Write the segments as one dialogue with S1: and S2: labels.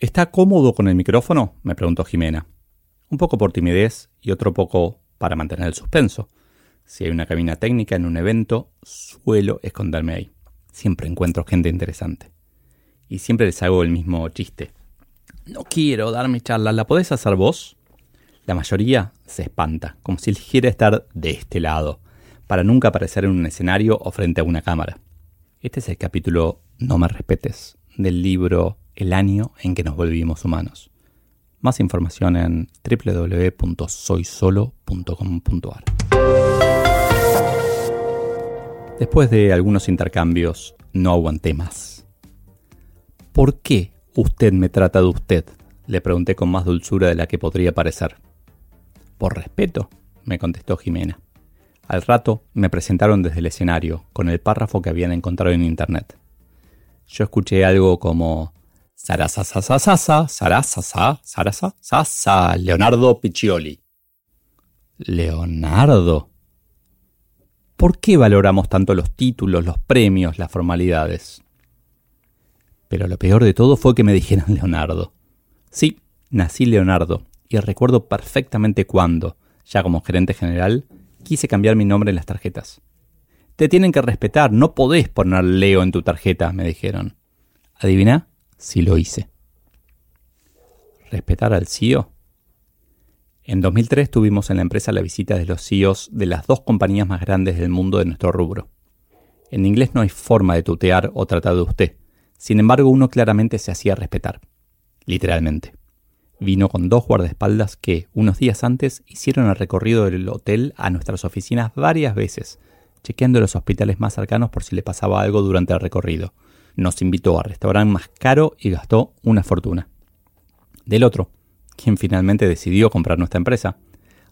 S1: ¿Está cómodo con el micrófono? me preguntó Jimena. Un poco por timidez y otro poco para mantener el suspenso. Si hay una cabina técnica en un evento, suelo esconderme ahí. Siempre encuentro gente interesante. Y siempre les hago el mismo chiste. No quiero dar mi charla, ¿la podés hacer vos? La mayoría se espanta, como si eligiera estar de este lado, para nunca aparecer en un escenario o frente a una cámara. Este es el capítulo No me respetes del libro El año en que nos volvimos humanos. Más información en www.soysolo.com.ar. Después de algunos intercambios, no aguanté más. ¿Por qué Usted me trata de usted, le pregunté con más dulzura de la que podría parecer. Por respeto, me contestó Jimena. Al rato me presentaron desde el escenario, con el párrafo que habían encontrado en internet. Yo escuché algo como Sarasasasasa, Sarasasa, Sarasasasa, Leonardo Piccioli. Leonardo. ¿Por qué valoramos tanto los títulos, los premios, las formalidades? Pero lo peor de todo fue que me dijeran Leonardo. Sí, nací Leonardo, y recuerdo perfectamente cuándo, ya como gerente general, quise cambiar mi nombre en las tarjetas. Te tienen que respetar, no podés poner Leo en tu tarjeta, me dijeron. ¿Adivina? Si lo hice. ¿Respetar al CEO? En 2003 tuvimos en la empresa la visita de los CEOs de las dos compañías más grandes del mundo de nuestro rubro. En inglés no hay forma de tutear o tratar de usted. Sin embargo, uno claramente se hacía respetar. Literalmente. Vino con dos guardaespaldas que, unos días antes, hicieron el recorrido del hotel a nuestras oficinas varias veces, chequeando los hospitales más cercanos por si le pasaba algo durante el recorrido. Nos invitó al restaurante más caro y gastó una fortuna. Del otro, quien finalmente decidió comprar nuestra empresa,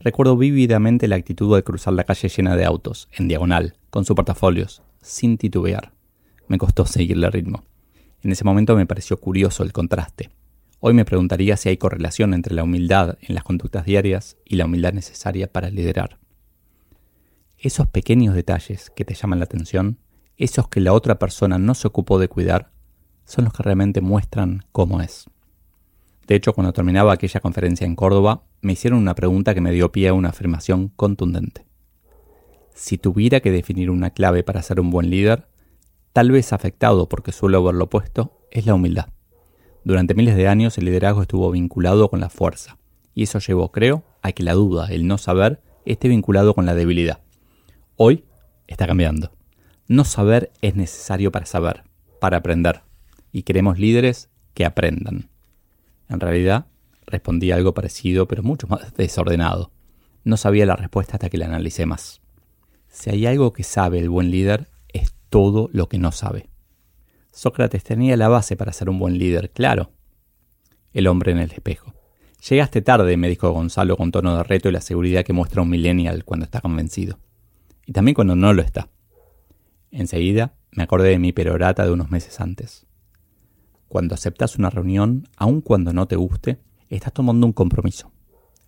S1: recuerdo vívidamente la actitud de cruzar la calle llena de autos, en diagonal, con sus portafolios, sin titubear. Me costó seguirle el ritmo. En ese momento me pareció curioso el contraste. Hoy me preguntaría si hay correlación entre la humildad en las conductas diarias y la humildad necesaria para liderar. Esos pequeños detalles que te llaman la atención, esos que la otra persona no se ocupó de cuidar, son los que realmente muestran cómo es. De hecho, cuando terminaba aquella conferencia en Córdoba, me hicieron una pregunta que me dio pie a una afirmación contundente. Si tuviera que definir una clave para ser un buen líder, tal vez afectado porque suelo haberlo puesto, es la humildad. Durante miles de años el liderazgo estuvo vinculado con la fuerza, y eso llevó, creo, a que la duda, el no saber, esté vinculado con la debilidad. Hoy está cambiando. No saber es necesario para saber, para aprender, y queremos líderes que aprendan. En realidad, respondí algo parecido, pero mucho más desordenado. No sabía la respuesta hasta que la analicé más. Si hay algo que sabe el buen líder, todo lo que no sabe. Sócrates tenía la base para ser un buen líder, claro. El hombre en el espejo. Llegaste tarde, me dijo Gonzalo con tono de reto y la seguridad que muestra un millennial cuando está convencido. Y también cuando no lo está. Enseguida me acordé de mi perorata de unos meses antes. Cuando aceptas una reunión, aun cuando no te guste, estás tomando un compromiso.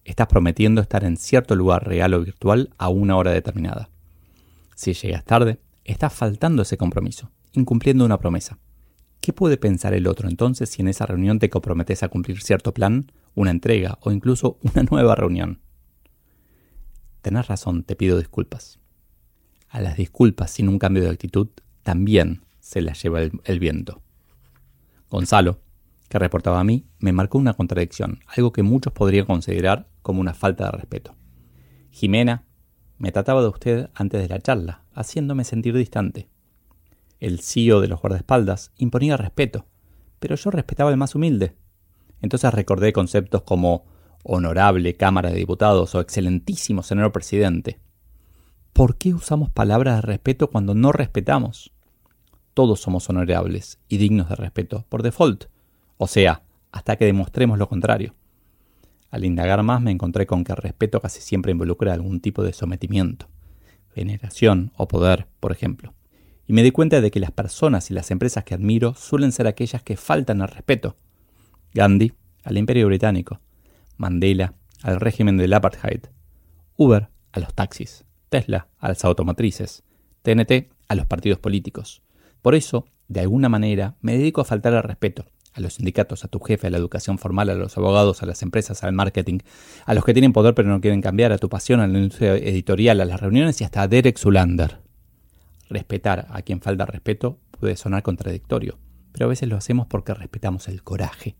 S1: Estás prometiendo estar en cierto lugar real o virtual a una hora determinada. Si llegas tarde, Estás faltando ese compromiso, incumpliendo una promesa. ¿Qué puede pensar el otro entonces si en esa reunión te comprometes a cumplir cierto plan, una entrega o incluso una nueva reunión? Tenés razón, te pido disculpas. A las disculpas sin un cambio de actitud también se las lleva el, viento. Gonzalo, que reportaba a mí, me marcó una contradicción, algo que muchos podrían considerar como una falta de respeto. Jimena, me trataba de usted antes de la charla, haciéndome sentir distante. El CEO de los guardaespaldas imponía respeto, pero yo respetaba al más humilde. Entonces recordé conceptos como honorable Cámara de Diputados o excelentísimo señor presidente. ¿Por qué usamos palabras de respeto cuando no respetamos? todos somos honorables y dignos de respeto por default, o sea, hasta que demostremos lo contrario. Al indagar más me encontré con que el respeto casi siempre involucra algún tipo de sometimiento, veneración o poder, por ejemplo. Y me di cuenta de que las personas y las empresas que admiro suelen ser aquellas que faltan al respeto. Gandhi, al Imperio Británico, Mandela, al régimen del apartheid, Uber, a los taxis, Tesla, a las automotrices, TNT, a los partidos políticos. Por eso, de alguna manera, me dedico a faltar al respeto, a los sindicatos, a tu jefe, a la educación formal, a los abogados, a las empresas, al marketing, a los que tienen poder pero no quieren cambiar, a tu pasión, a la industria editorial, a las reuniones y hasta a Derek Zulander. Respetar a quien falta respeto puede sonar contradictorio, pero a veces lo hacemos porque respetamos el coraje.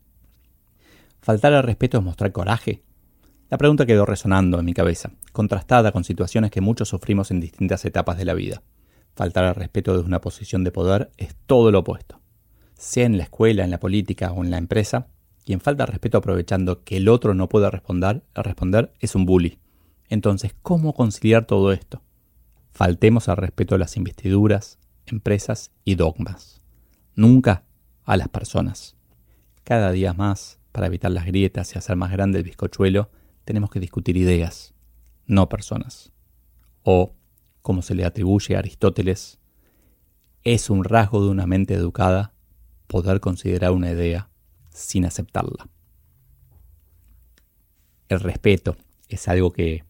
S1: ¿Faltar al respeto es mostrar coraje? La pregunta quedó resonando en mi cabeza, contrastada con situaciones que muchos sufrimos en distintas etapas de la vida. Faltar al respeto desde una posición de poder es todo lo opuesto sea en la escuela, en la política o en la empresa, quien falta respeto aprovechando que el otro no pueda responder, responder es un bully. Entonces, ¿cómo conciliar todo esto? Faltemos al respeto a las investiduras, empresas y dogmas. Nunca a las personas. Cada día más, para evitar las grietas y hacer más grande el bizcochuelo, tenemos que discutir ideas, no personas. O, como se le atribuye a Aristóteles, es un rasgo de una mente educada poder considerar una idea sin aceptarla. El respeto es algo que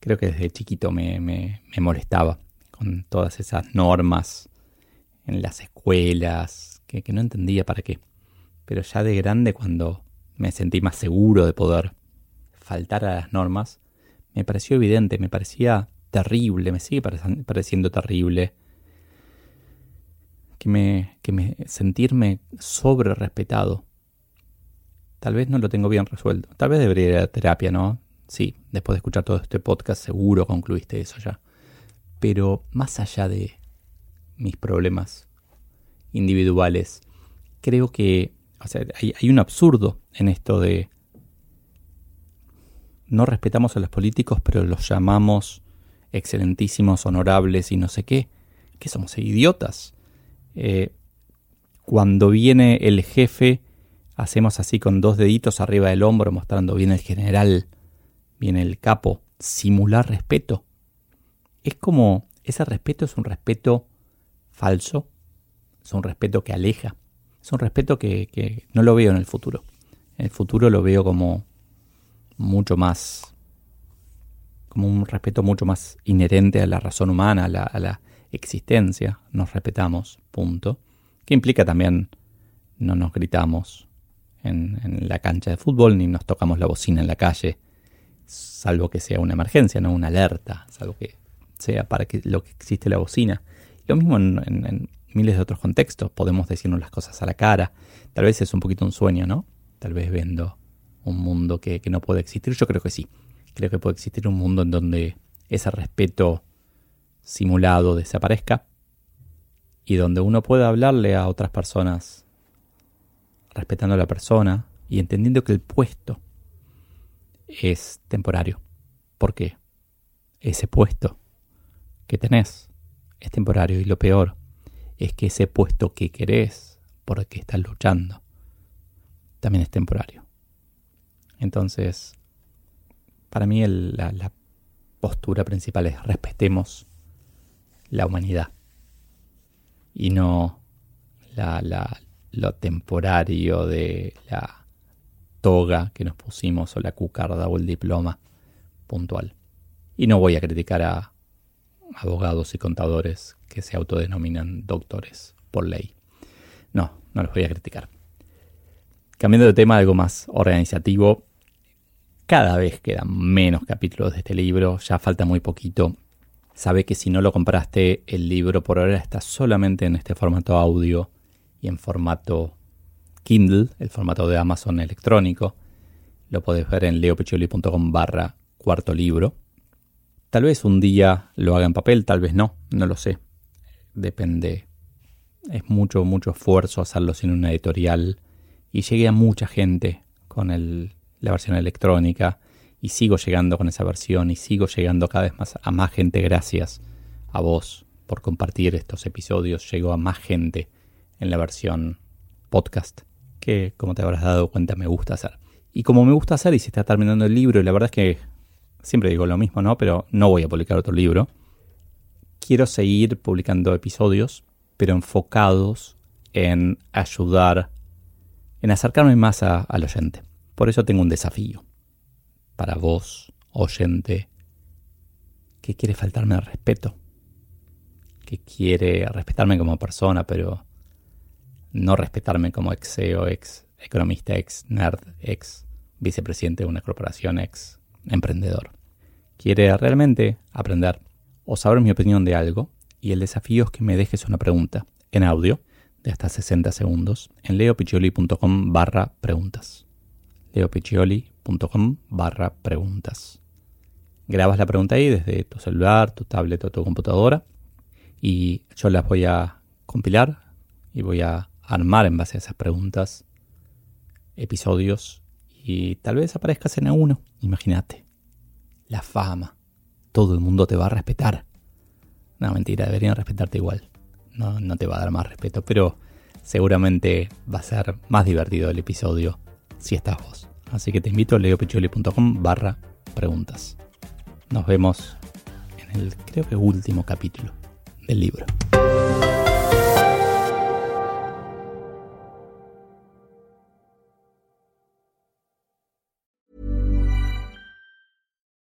S1: creo que desde chiquito me, molestaba con todas esas normas en las escuelas que, no entendía para qué. Pero ya de grande cuando me sentí más seguro de poder faltar a las normas, me pareció evidente, me parecía terrible, me sigue pareciendo terrible que me, que me sentirme sobre respetado. Tal vez no lo tengo bien resuelto. Tal vez debería ir a terapia, ¿no? Sí, después de escuchar todo este podcast seguro concluiste eso ya. Pero más allá de mis problemas individuales, creo que hay, hay un absurdo en esto de no respetamos a los políticos, pero los llamamos excelentísimos, honorables y no sé qué. ¿Qué somos idiotas? Eh, cuando viene el jefe, hacemos así con dos deditos arriba del hombro, mostrando viene el general, viene el capo, simular respeto. Es como, ese respeto es un respeto falso, es un respeto que aleja, es un respeto que, que no lo veo en el futuro. En el futuro lo veo como mucho más, como un respeto mucho más inherente a la razón humana, a la, existencia, nos respetamos, punto, que implica también no nos gritamos en, la cancha de fútbol ni nos tocamos la bocina en la calle, salvo que sea una emergencia, no una alerta, salvo que sea para que lo que existe la bocina. Lo mismo en, miles de otros contextos, podemos decirnos las cosas a la cara, tal vez es un poquito un sueño, ¿no? Tal vez vendo un mundo que, no puede existir, yo creo que sí, creo que puede existir un mundo en donde ese respeto simulado desaparezca y donde uno pueda hablarle a otras personas respetando a la persona y entendiendo que el puesto es temporario. porque Ese puesto que tenés es temporario y lo peor es que ese puesto que querés por el que estás luchando también es temporario. Entonces, para mí la, postura principal es respetemos la humanidad y no la, la, lo temporario de la toga que nos pusimos o la cucarda o el diploma puntual. Y no voy a criticar a abogados y contadores que se autodenominan doctores por ley. No, no los voy a criticar. Cambiando de tema, algo más organizativo. Cada vez quedan menos capítulos de este libro, ya falta muy poquito sabe que si no lo compraste, el libro por ahora está solamente en este formato audio y en formato Kindle, el formato de Amazon electrónico. Lo podés ver en leopecholi.com barra cuarto libro. Tal vez un día lo haga en papel, tal vez no, no lo sé. Depende. Es mucho, mucho esfuerzo hacerlo sin una editorial y llegué a mucha gente con la versión electrónica y sigo llegando con esa versión y sigo llegando cada vez más a más gente gracias a vos por compartir estos episodios. Llego a más gente en la versión podcast que, como te habrás dado cuenta, me gusta hacer. Y como me gusta hacer y se está terminando el libro, y la verdad es que siempre digo lo mismo, ¿no? Pero no voy a publicar otro libro. Quiero seguir publicando episodios, pero enfocados en ayudar, en acercarme más al oyente. Por eso tengo un desafío para vos, oyente, que quiere faltarme al respeto, que quiere respetarme como persona, pero no respetarme como ex CEO, ex economista, ex nerd, ex vicepresidente de una corporación, ex emprendedor. Quiere realmente aprender o saber mi opinión de algo y el desafío es que me dejes una pregunta en audio de hasta 60 segundos en leopiccioli.com barra preguntas. leopiccioli.com barra preguntas. Grabas la pregunta ahí desde tu celular, tu tablet o tu computadora y yo las voy a compilar y voy a armar en base a esas preguntas episodios y tal vez aparezcas en uno. Imagínate, la fama. Todo el mundo te va a respetar. No, mentira, deberían respetarte igual. No, no te va a dar más respeto, pero seguramente va a ser más divertido el episodio si estás vos. Así que te invito a leopecholi.com barra preguntas. Nos vemos en el creo que último capítulo del libro.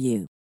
S2: you.